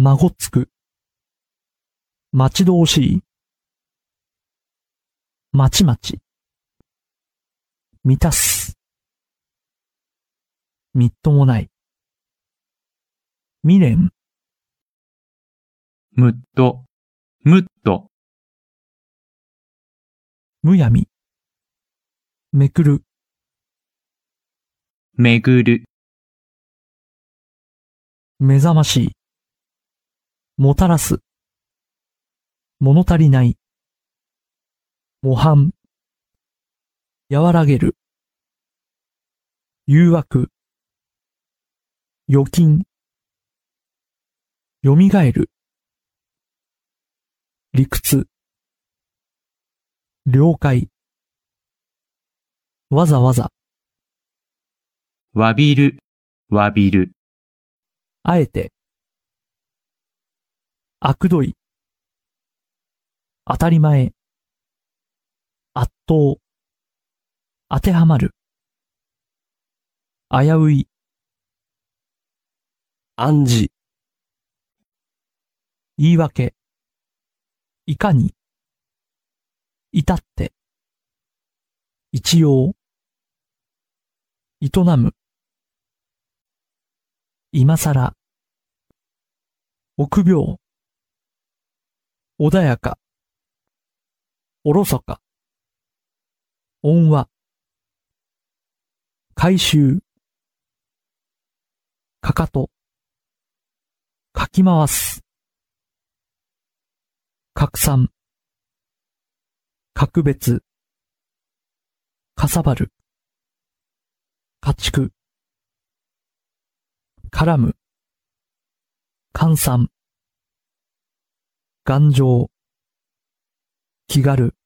まごつく。待ち遠しい。まちまち。満たす。みっともない。未練。むっと、むっと、むやみ。めくる。めぐる、目覚ましい。もたらす。物足りない。模範。和らげる。誘惑。預金。蘇る。理屈。了解。わざわざ。わびる、わびる、あえて。あくどい。当たり前。圧倒。当てはまる。危うい。暗示。言い訳。いかに。至って。一応。営む。今さら。臆病。穏やか。おろそか。音話。回収。かかと。かき回す。拡散。格別。かさばる。家畜。絡む。換算。頑丈。気軽。